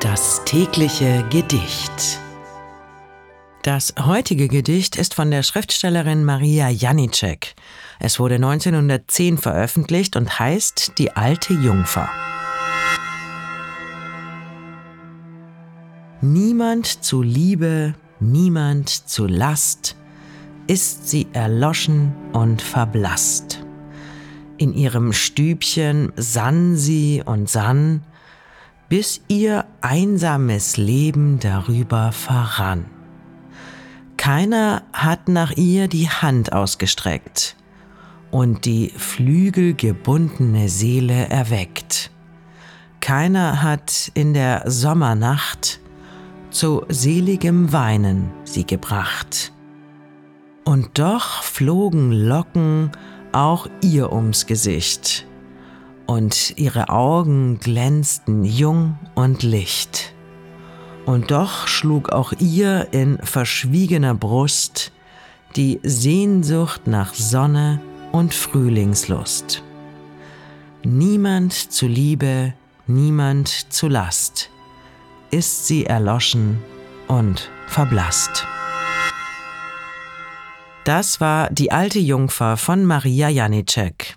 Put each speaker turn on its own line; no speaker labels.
Das tägliche Gedicht. Das heutige Gedicht ist von der Schriftstellerin Maria Janicek. Es wurde 1910 veröffentlicht und heißt Die alte Jungfer. Niemand zu Liebe, niemand zu Last, ist sie erloschen und verblasst. In ihrem Stübchen sann sie und sann, bis ihr einsames Leben darüber verrann. Keiner hat nach ihr die Hand ausgestreckt und die flügelgebundene Seele erweckt. Keiner hat in der Sommernacht zu seligem Weinen sie gebracht. Und doch flogen Locken auch ihr ums Gesicht, und ihre Augen glänzten jung und licht. Und doch schlug auch ihr in verschwiegener Brust die Sehnsucht nach Sonne und Frühlingslust. Niemand zu Liebe, niemand zu Last, ist sie erloschen und verblasst. Das war Die alte Jungfer von Maria Janicek.